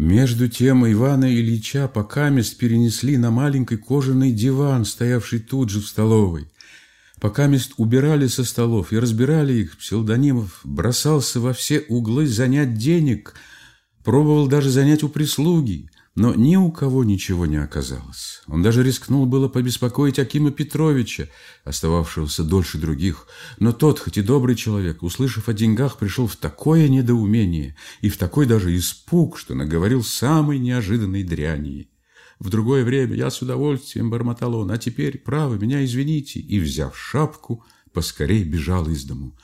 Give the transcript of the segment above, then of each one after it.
Между тем Ивана Ильича покамест перенесли на маленький кожаный диван, стоявший тут же в столовой. Покамест убирали со столов и разбирали их, псевдонимов бросался во все углы занять денег, пробовал даже занять у прислуги, но ни у кого ничего не оказалось. Он даже рискнул было побеспокоить Акима Петровича, остававшегося дольше других, но тот, хоть и добрый человек, услышав о деньгах, пришел в такое недоумение и в такой даже испуг, что наговорил самой неожиданной дряни. В другое время я с удовольствием бормотал он, а теперь, право, меня извините, и, взяв шапку, поскорей бежал из дому.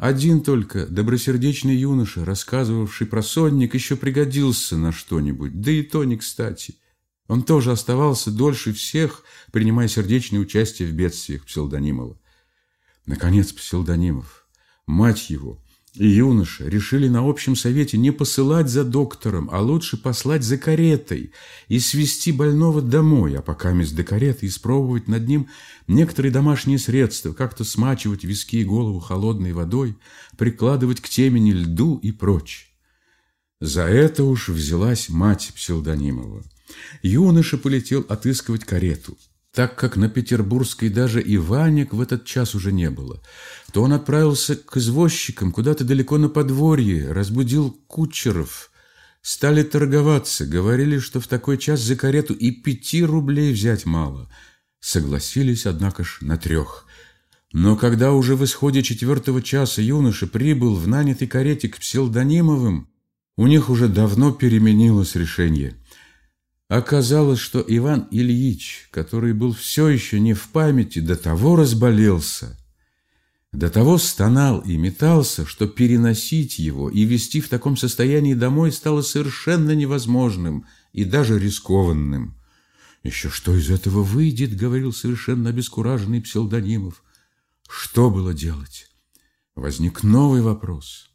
Один только добросердечный юноша, рассказывавший про сонник, еще пригодился на что-нибудь, да и то не кстати. Он тоже оставался дольше всех, принимая сердечное участие в бедствиях Псилдонимова. Наконец Псилдонимов, мать его и юноша решили на общем совете не посылать за доктором, а лучше послать за каретой и свести больного домой, а пока вместо до кареты испробовать над ним некоторые домашние средства, как-то смачивать виски и голову холодной водой, прикладывать к темени льду и прочь. За это уж взялась мать Псилдонимова. Юноша полетел отыскивать карету – так как на Петербургской даже и Ванек в этот час уже не было, то он отправился к извозчикам куда-то далеко на подворье, разбудил кучеров. Стали торговаться, говорили, что в такой час за карету и пяти рублей взять мало. Согласились, однако ж, на трех. Но когда уже в исходе четвертого часа юноша прибыл в нанятой карете к Пселдонимовым, у них уже давно переменилось решение – Оказалось, что Иван Ильич, который был все еще не в памяти, до того разболелся, до того стонал и метался, что переносить его и вести в таком состоянии домой стало совершенно невозможным и даже рискованным. «Еще что из этого выйдет?» — говорил совершенно обескураженный псевдонимов. Что было делать? Возник новый вопрос.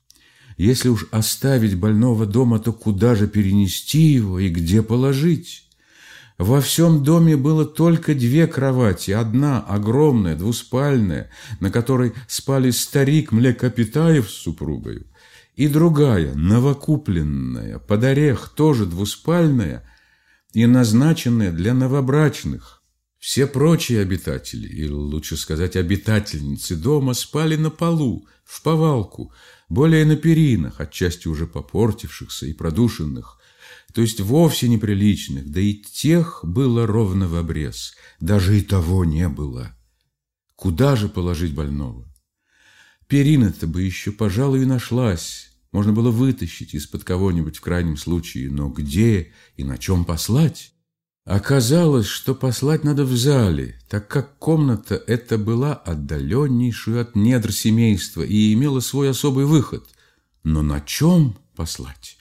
Если уж оставить больного дома, то куда же перенести его и где положить? Во всем доме было только две кровати. Одна огромная, двуспальная, на которой спали старик Млекопитаев с супругой, и другая, новокупленная, под орех, тоже двуспальная и назначенная для новобрачных. Все прочие обитатели, или лучше сказать обитательницы дома, спали на полу, в повалку, более на перинах, отчасти уже попортившихся и продушенных, то есть вовсе неприличных, да и тех было ровно в обрез, даже и того не было. Куда же положить больного? Перина-то бы еще, пожалуй, и нашлась, можно было вытащить из-под кого-нибудь в крайнем случае, но где и на чем послать? Оказалось, что послать надо в зале, так как комната эта была отдаленнейшую от недр семейства и имела свой особый выход. Но на чем послать?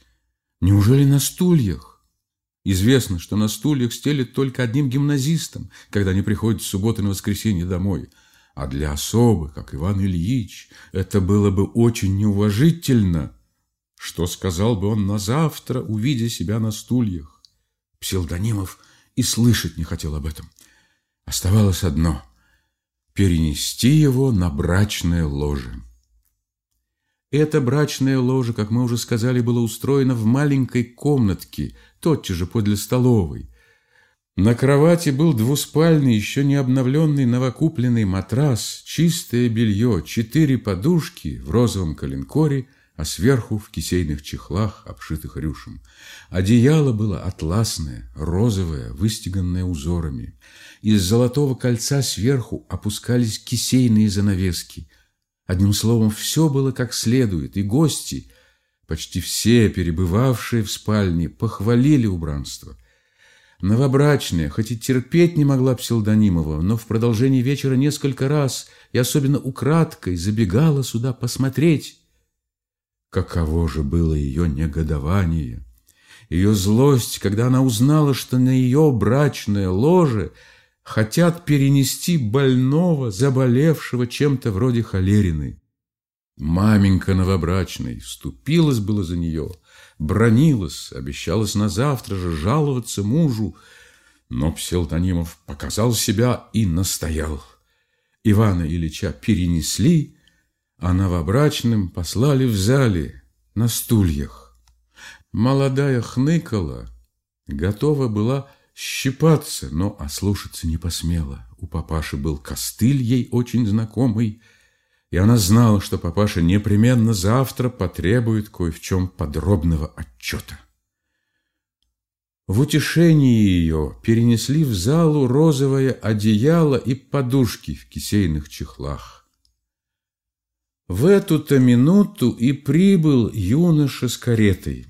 Неужели на стульях? Известно, что на стульях стелят только одним гимназистам, когда они приходят в субботу и воскресенье домой. А для особы, как Иван Ильич, это было бы очень неуважительно. Что сказал бы он на завтра, увидя себя на стульях? Псилдонимов – и слышать не хотел об этом. Оставалось одно – перенести его на брачное ложе. Это брачное ложе, как мы уже сказали, было устроено в маленькой комнатке, тотчас же подле столовой. На кровати был двуспальный, еще не обновленный новокупленный матрас, чистое белье, четыре подушки в розовом коленкоре – а сверху в кисейных чехлах, обшитых рюшем. Одеяло было атласное, розовое, выстеганное узорами. Из золотого кольца сверху опускались кисейные занавески. Одним словом, все было как следует, и гости, почти все перебывавшие в спальне, похвалили убранство. Новобрачная, хоть и терпеть не могла Псилдонимова, но в продолжении вечера несколько раз и особенно украдкой забегала сюда посмотреть, Каково же было ее негодование, ее злость, когда она узнала, что на ее брачное ложе хотят перенести больного, заболевшего чем-то вроде холерины. Маменька новобрачной вступилась было за нее, бронилась, обещалась на завтра же жаловаться мужу, но Пселтонимов показал себя и настоял. Ивана Ильича перенесли, а новобрачным послали в зале на стульях. Молодая хныкала, готова была щипаться, но ослушаться не посмела. У папаши был костыль ей очень знакомый, и она знала, что папаша непременно завтра потребует кое в чем подробного отчета. В утешении ее перенесли в залу розовое одеяло и подушки в кисейных чехлах. В эту-то минуту и прибыл юноша с каретой.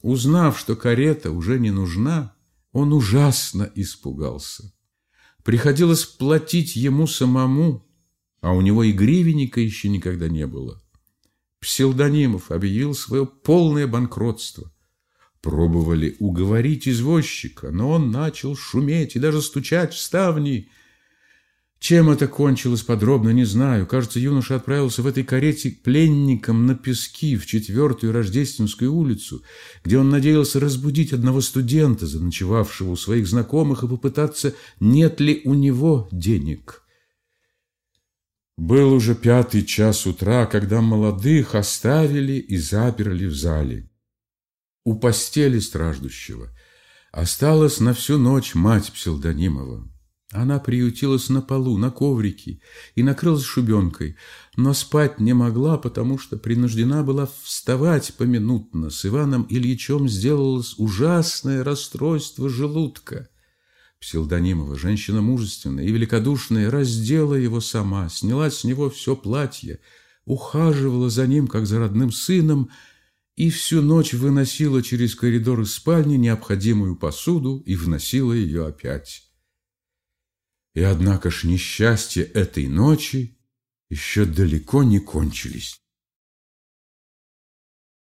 Узнав, что карета уже не нужна, он ужасно испугался. Приходилось платить ему самому, а у него и гривенника еще никогда не было. Псилдонимов объявил свое полное банкротство. Пробовали уговорить извозчика, но он начал шуметь и даже стучать в ставни. Чем это кончилось подробно, не знаю. Кажется, юноша отправился в этой карете пленником на пески в четвертую Рождественскую улицу, где он надеялся разбудить одного студента, заночевавшего у своих знакомых, и попытаться, нет ли у него денег. Был уже пятый час утра, когда молодых оставили и заперли в зале. У постели страждущего осталась на всю ночь мать Псилдонимова. Она приютилась на полу, на коврике и накрылась шубенкой, но спать не могла, потому что принуждена была вставать поминутно. С Иваном Ильичем сделалось ужасное расстройство желудка. Псилдонимова, женщина мужественная и великодушная, раздела его сама, сняла с него все платье, ухаживала за ним, как за родным сыном, и всю ночь выносила через коридор из спальни необходимую посуду и вносила ее опять. И однако ж несчастья этой ночи еще далеко не кончились.